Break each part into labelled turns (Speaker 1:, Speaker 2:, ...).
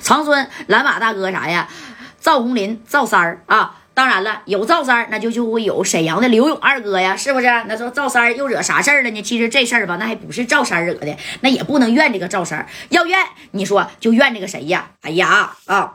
Speaker 1: 长春蓝马大哥啥呀？赵红林、赵三儿啊。当然了，有赵三儿，那就就会有沈阳的刘勇二哥呀，是不是？那说赵三儿又惹啥事儿了呢？其实这事儿吧，那还不是赵三儿惹的，那也不能怨这个赵三儿，要怨你说就怨这个谁呀？哎呀啊！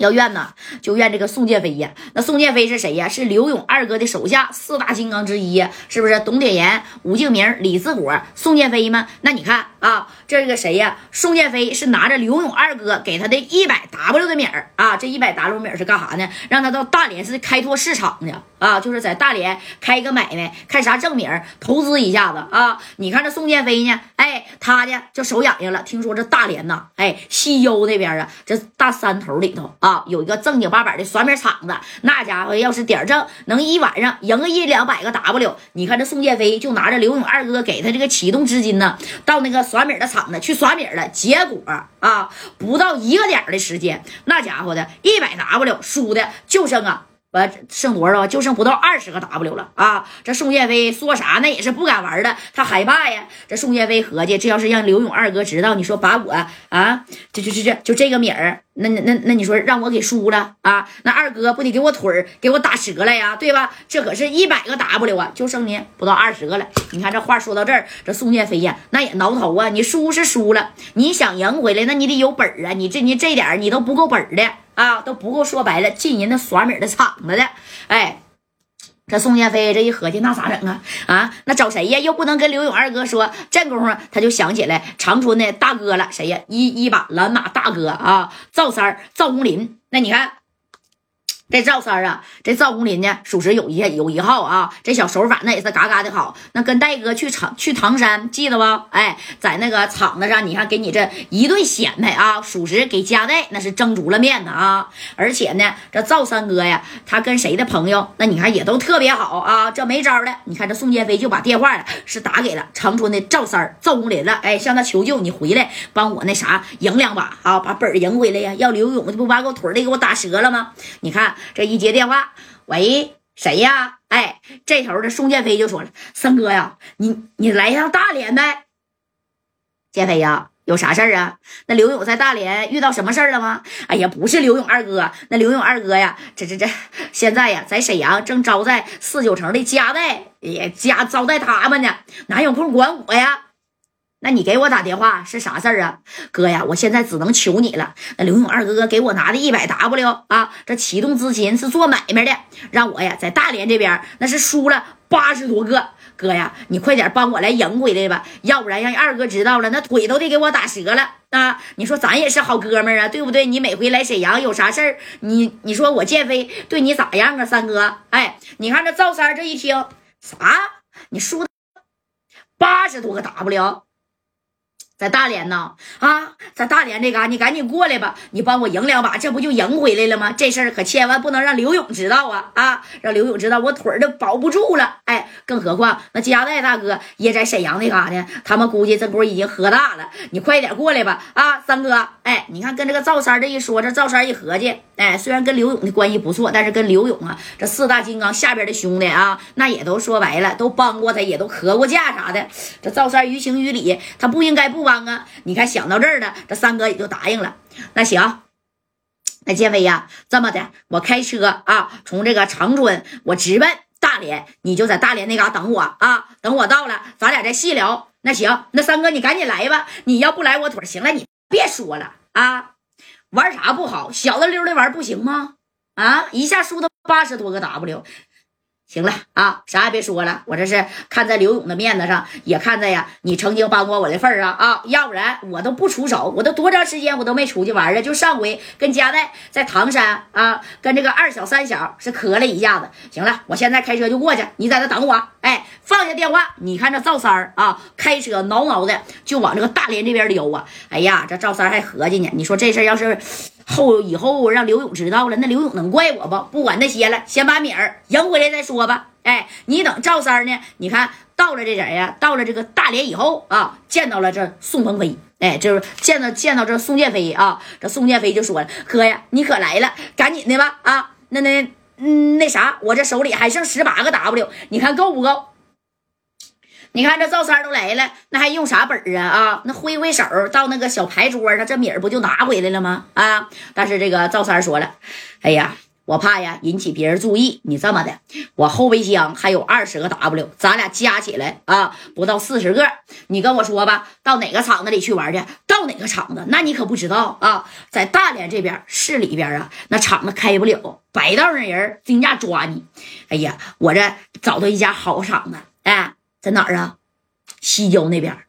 Speaker 1: 要怨呢，就怨这个宋建飞呀。那宋建飞是谁呀？是刘勇二哥的手下四大金刚之一，是不是？董铁岩、吴敬明、李自国、宋建飞吗？那你看啊，这个谁呀？宋建飞是拿着刘勇二哥给他的一百 W 的米儿啊，这一百 W 米是干啥呢？让他到大连是开拓市场去啊，就是在大连开一个买卖，看啥正名投资一下子啊。你看这宋建飞呢，哎，他呢就手痒痒了，听说这大连呐，哎，西优那边啊，这大山头里头啊。啊有一个正经八百的甩米厂子，那家伙要是点正，能一晚上赢个一两百个 W。你看这宋建飞就拿着刘勇二哥给他这个启动资金呢，到那个甩米的厂子去甩米了。结果啊，不到一个点的时间，那家伙的一百 W 输的就剩啊。完剩多少？就剩不到二十个 W 了啊！这宋建飞说啥那也是不敢玩的，他害怕呀。这宋建飞合计，这要是让刘勇二哥知道，你说把我啊，这这这这就这个米儿，那那那你说让我给输了啊？那二哥不得给我腿儿给我打折了呀？对吧？这可是一百个 W 啊，就剩你不到二十个了。你看这话说到这儿，这宋建飞呀，那也挠头啊。你输是输了，你想赢回来，那你得有本儿啊。你这你这点你都不够本儿的。啊，都不够说白了进人那耍米的场子的，哎，这宋建飞这一合计，那咋整啊？啊，那找谁呀？又不能跟刘勇二哥说。这功夫他就想起来长春的大哥了，谁呀？一一把蓝马大哥啊，赵三赵红林。那你看。这赵三啊，这赵红林呢，属实有一有一号啊。这小手法那也是嘎嘎的好。那跟戴哥去长去唐山，记得不？哎，在那个场子上，你看给你这一顿显摆啊，属实给加代那是争足了面子啊。而且呢，这赵三哥呀，他跟谁的朋友，那你看也都特别好啊。这没招了，你看这宋建飞就把电话是打给了长春的赵三赵红林了。哎，向他求救，你回来帮我那啥赢两把啊，把本儿赢回来呀。要刘勇这不把我腿儿给我打折了吗？你看。这一接电话，喂，谁呀？哎，这头的宋建飞就说了：“三哥呀，你你来一趟大连呗。”建飞呀，有啥事儿啊？那刘勇在大连遇到什么事儿了吗？哎呀，不是刘勇二哥，那刘勇二哥呀，这这这，现在呀，在沈阳正招待四九城的家代，也家招待他们呢，哪有空管我呀？那你给我打电话是啥事儿啊，哥呀？我现在只能求你了。那刘勇二哥哥给我拿的一百 W 啊，这启动资金是做买卖的，让我呀在大连这边那是输了八十多个。哥呀，你快点帮我来赢回来吧，要不然让二哥知道了，那腿都得给我打折了啊！你说咱也是好哥们儿啊，对不对？你每回来沈阳有啥事儿，你你说我建飞对你咋样啊，三哥？哎，你看这赵三这一听啥？你输八十多个 W。在大连呢，啊，在大连这嘎，你赶紧过来吧，你帮我赢两把，这不就赢回来了吗？这事儿可千万不能让刘勇知道啊！啊，让刘勇知道我腿儿都保不住了。哎，更何况那加代大哥也在沈阳那嘎呢，他们估计这波已经喝大了。你快点过来吧，啊，三哥，哎，你看跟这个赵三这一说，这赵三一合计，哎，虽然跟刘勇的关系不错，但是跟刘勇啊，这四大金刚下边的兄弟啊，那也都说白了，都帮过他，也都磕过架啥的。这赵三于情于理，他不应该不帮帮。帮啊！你看想到这儿了，这三哥也就答应了。那行，那建飞呀，这么的，我开车啊，从这个长春，我直奔大连，你就在大连那嘎等我啊。等我到了，咱俩再细聊。那行，那三哥你赶紧来吧。你要不来我腿行了，你别说了啊。玩啥不好，小子溜的玩不行吗？啊，一下输他八十多个 W。行了啊，啥也别说了，我这是看在刘勇的面子上，也看在呀你曾经帮过我的份儿上啊，要不然我都不出手，我都多长时间我都没出去玩了，就上回跟佳代在唐山啊，跟这个二小三小是磕了一下子。行了，我现在开车就过去，你在那等我。哎，放下电话，你看这赵三儿啊，开车挠挠的就往这个大连这边溜啊。哎呀，这赵三还合计呢，你说这事要是。后以后让刘勇知道了，那刘勇能怪我不？不管那些了，先把米儿赢回来再说吧。哎，你等赵三呢？你看到了这人呀，到了这个大连以后啊，见到了这宋鹏飞，哎，就是见到见到这宋建飞啊。这宋建飞就说了：“哥呀，你可来了，赶紧的吧啊！那那嗯那啥，我这手里还剩十八个 W，你看够不够？”你看这赵三都来了，那还用啥本儿啊？啊，那挥挥手到那个小牌桌上，这米儿不就拿回来了吗？啊！但是这个赵三说了，哎呀。我怕呀，引起别人注意。你这么的，我后备箱还有二十个 W，咱俩加起来啊，不到四十个。你跟我说吧，到哪个厂子里去玩去？到哪个厂子？那你可不知道啊，在大连这边市里边啊，那厂子开不了，白道上人定价抓你。哎呀，我这找到一家好厂子，哎，在哪儿啊？西郊那边。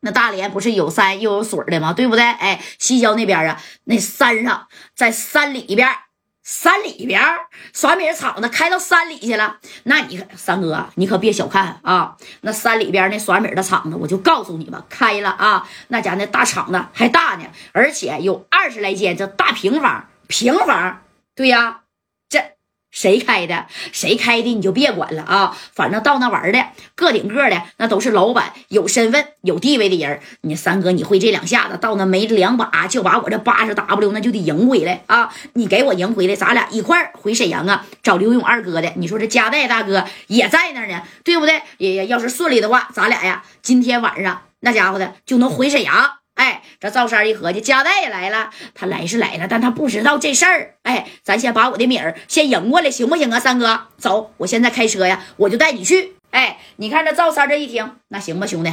Speaker 1: 那大连不是有山又有水的吗？对不对？哎，西郊那边啊，那山上，在山里边。山里边耍米厂子开到山里去了，那你三哥，你可别小看啊！那山里边那耍米的厂子，我就告诉你吧，开了啊！那家那大厂子还大呢，而且有二十来间这大平房，平房，对呀。谁开的？谁开的？你就别管了啊！反正到那玩的，个顶个的，那都是老板，有身份、有地位的人。你三哥，你会这两下子，到那没两把，就把我这八十 W 那就得赢回来啊！你给我赢回来，咱俩一块儿回沈阳啊，找刘勇二哥的。你说这加代大哥也在那呢，对不对？也要是顺利的话，咱俩呀，今天晚上那家伙的就能回沈阳。这赵三一合计，加代也来了，他来是来了，但他不知道这事儿。哎，咱先把我的米儿先赢过来，行不行啊，三哥？走，我现在开车呀，我就带你去。哎，你看这赵三这一听，那行吧，兄弟。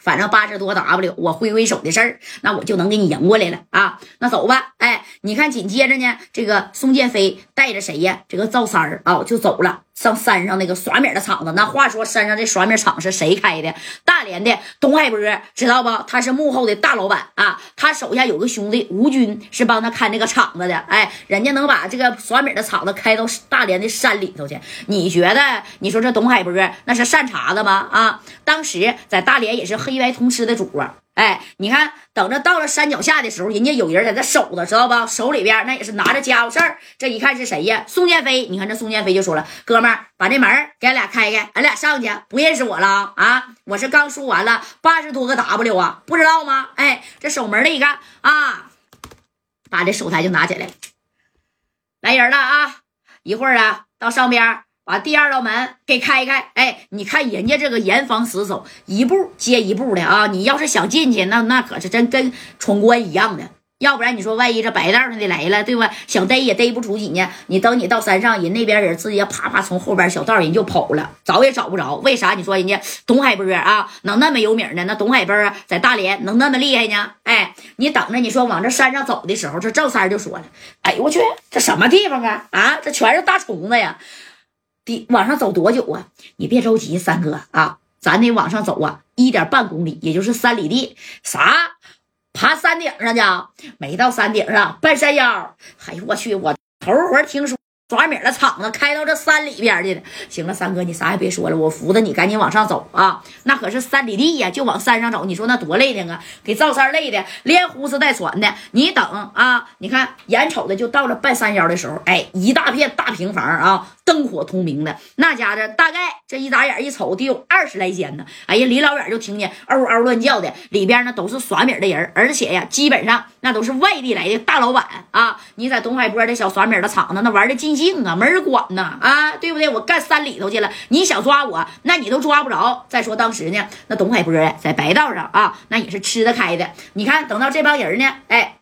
Speaker 1: 反正八十多 W，我挥挥手的事儿，那我就能给你赢过来了啊！那走吧，哎，你看紧接着呢，这个宋建飞带着谁呀？这个赵三儿啊，就走了，上山上那个耍米的厂子。那话说，山上这耍米厂是谁开的？大连的董海波，知道不？他是幕后的大老板啊！他手下有个兄弟吴军，是帮他看这个厂子的。哎，人家能把这个耍米的厂子开到大连的山里头去，你觉得？你说这董海波那是善茬子吗？啊，当时在大连也是。黑白通吃的主啊！哎，你看，等着到了山脚下的时候，人家有人在那守着，知道不？手里边那也是拿着家伙事儿。这一看是谁呀？宋建飞。你看这宋建飞就说了：“哥们儿，把这门给俺俩开开，俺俩上去。不认识我了啊？我是刚输完了八十多个 W 啊，不知道吗？哎，这守门的一看啊，把这手台就拿起来，来人了啊！一会儿啊，到上边。”把第二道门给开开，哎，你看人家这个严防死守，一步接一步的啊！你要是想进去，那那可是真跟闯关一样的。要不然你说万一这白道上的来了，对吧？想逮也逮不出去呢。你等你到山上，人那边人直接啪啪从后边小道人就跑了，找也找不着。为啥？你说人家董海波啊，能那么有名呢？那董海波，在大连能那么厉害呢？哎，你等着，你说往这山上走的时候，这赵三就说了：“哎呦我去，这什么地方啊？啊，这全是大虫子呀！”往上走多久啊？你别着急，三哥啊，咱得往上走啊，一点半公里，也就是三里地。啥？爬山顶上去？没到山顶上，半山腰。哎呦我去，我头回听说。耍米的厂子开到这山里边去了。行了，三哥，你啥也别说了，我扶着你赶紧往上走啊！那可是三里地呀，就往山上走。你说那多累的啊！给赵三累的，连呼哧带喘的。你等啊，你看眼瞅着就到了半山腰的时候，哎，一大片大平房啊，灯火通明的。那家的大概这一眨眼一瞅，得有二十来间呢。哎呀，离老远就听见嗷嗷乱叫的，里边呢都是耍米的人，而且呀，基本上那都是外地来的大老板啊。你在东海波的小耍米的厂子，那玩的尽。兴啊，没人管呐啊，对不对？我干山里头去了，你想抓我，那你都抓不着。再说当时呢，那董海波呀在白道上啊，那也是吃得开的。你看，等到这帮人呢，哎，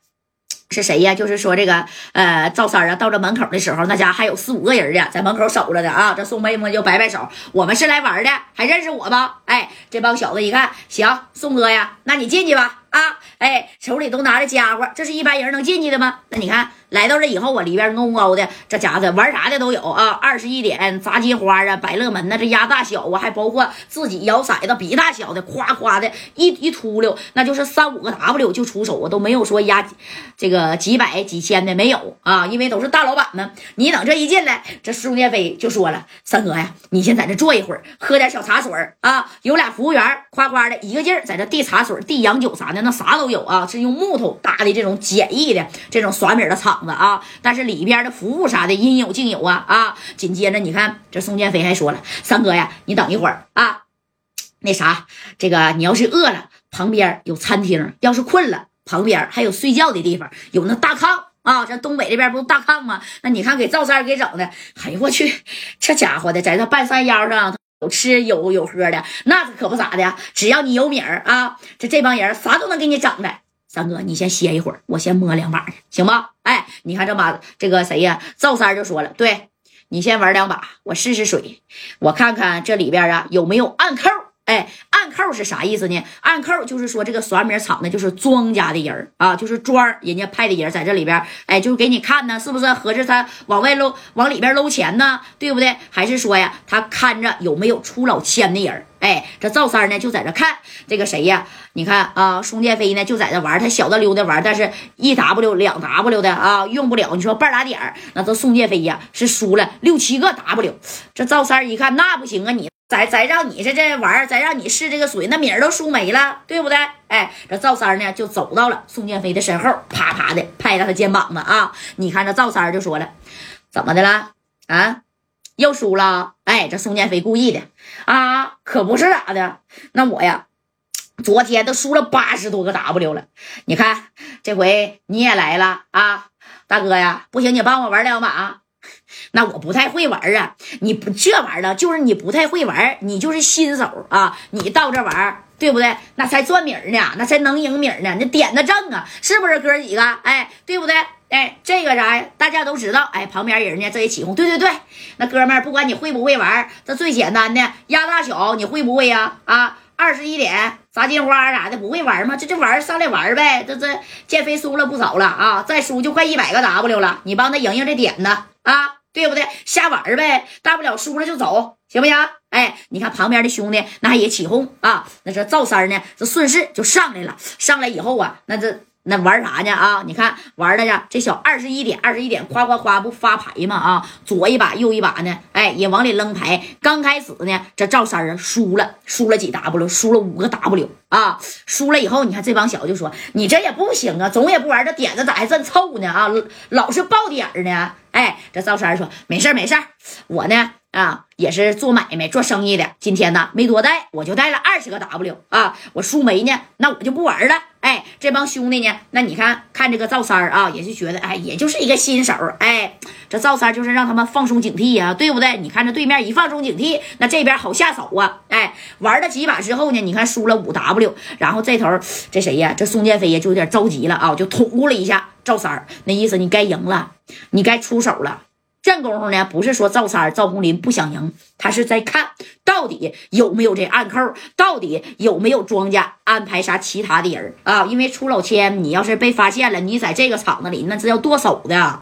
Speaker 1: 是谁呀？就是说这个呃，赵三啊，到这门口的时候，那家还有四五个人呢，在门口守着的啊。这宋妹妹就摆摆手，我们是来玩的，还认识我吧？哎，这帮小子一看，行，宋哥呀，那你进去吧。啊，哎，手里都拿着家伙，这是一般人能进去的吗？那你看，来到这以后啊，里边弄高的，这家伙玩啥的都有啊。二十一点砸金花啊，百乐门呐，这鸭大小啊，还包括自己摇骰子比大小的，夸夸的一一秃溜，那就是三五个 W 就出手啊，都没有说压这个几百几千的没有啊，因为都是大老板们。你等这一进来，这宋建飞就说了：“三哥呀，你先在这坐一会儿，喝点小茶水啊。”有俩服务员夸夸的一个劲儿在这递茶水、递洋酒啥的。那啥都有啊，是用木头搭的这种简易的这种耍米的厂子啊，但是里边的服务啥的应有尽有啊啊！紧接着你看，这宋建飞还说了：“三哥呀，你等一会儿啊，那啥，这个你要是饿了，旁边有餐厅；要是困了，旁边还有睡觉的地方，有那大炕啊。这东北这边不是大炕吗？那你看给赵三给整的，哎呦我去，这家伙的在这半山腰上。”有吃有有喝的，那可不咋的。只要你有米儿啊，这这帮人啥都能给你整的。三哥，你先歇一会儿，我先摸两把去，行吧？哎，你看这把这个谁呀？赵三就说了，对你先玩两把，我试试水，我看看这里边啊有没有暗扣。哎，暗扣是啥意思呢？暗扣就是说这个刷米厂的，就是庄家的人啊，就是庄人家派的人在这里边，哎，就给你看呢，是不是？合着他往外搂，往里边搂钱呢，对不对？还是说呀，他看着有没有出老千的人？哎，这赵三呢就在这看这个谁呀？你看啊，宋建飞呢就在这玩，他小的溜达玩，但是一 W 两 W 的啊，用不了。你说半打点那这宋建飞呀是输了六七个 W。这赵三一看，那不行啊，你。再再让你这这玩意儿，再让你试这个水，那米儿都输没了，对不对？哎，这赵三呢就走到了宋建飞的身后，啪啪的拍了他肩膀子啊！你看这赵三就说了：“怎么的了？啊，又输了？哎，这宋建飞故意的啊，可不是咋的？那我呀，昨天都输了八十多个 W 了。你看这回你也来了啊，大哥呀，不行，你帮我玩两把。”那我不太会玩啊！你不这玩意儿就是你不太会玩，你就是新手啊！你到这玩，对不对？那才赚米呢，那才能赢米呢，那点子正啊，是不是哥几个？哎，对不对？哎，这个啥呀？大家都知道。哎，旁边人呢，这也起哄。对对对，那哥们儿，不管你会不会玩，这最简单的压大小，你会不会呀？啊，二十一点砸金花啥的，不会玩吗？这这玩上来玩呗。这这建飞输了不少了啊，再输就快一百个 W 了。你帮他赢赢这点子啊！对不对？瞎玩呗，大不了输了就走，行不行？哎，你看旁边的兄弟那也起哄啊，那这赵三呢，这顺势就上来了。上来以后啊，那这。那玩啥呢啊？你看玩的呀，这小二十一点，二十一点，夸夸夸不发牌吗？啊，左一把右一把呢，哎，也往里扔牌。刚开始呢，这赵三儿输了，输了几 W，输了五个 W 啊。输了以后，你看这帮小子就说：“你这也不行啊，总也不玩，这点子咋还真凑呢？啊，老是爆点呢。”哎，这赵三儿说：“没事没事我呢。”啊，也是做买卖做生意的。今天呢，没多带，我就带了二十个 W 啊。我输没呢，那我就不玩了。哎，这帮兄弟呢，那你看看这个赵三儿啊，也是觉得，哎，也就是一个新手。哎，这赵三就是让他们放松警惕呀，对不对？你看这对面一放松警惕，那这边好下手啊。哎，玩了几把之后呢，你看输了五 W，然后这头这谁呀？这宋建飞呀就有点着急了啊，就捅咕了一下赵三儿，那意思你该赢了，你该出手了。这功夫呢，不是说赵三赵红林不想赢，他是在看到底有没有这暗扣，到底有没有庄家安排啥其他的人啊？因为出老千，你要是被发现了，你在这个场子里那是要剁手的。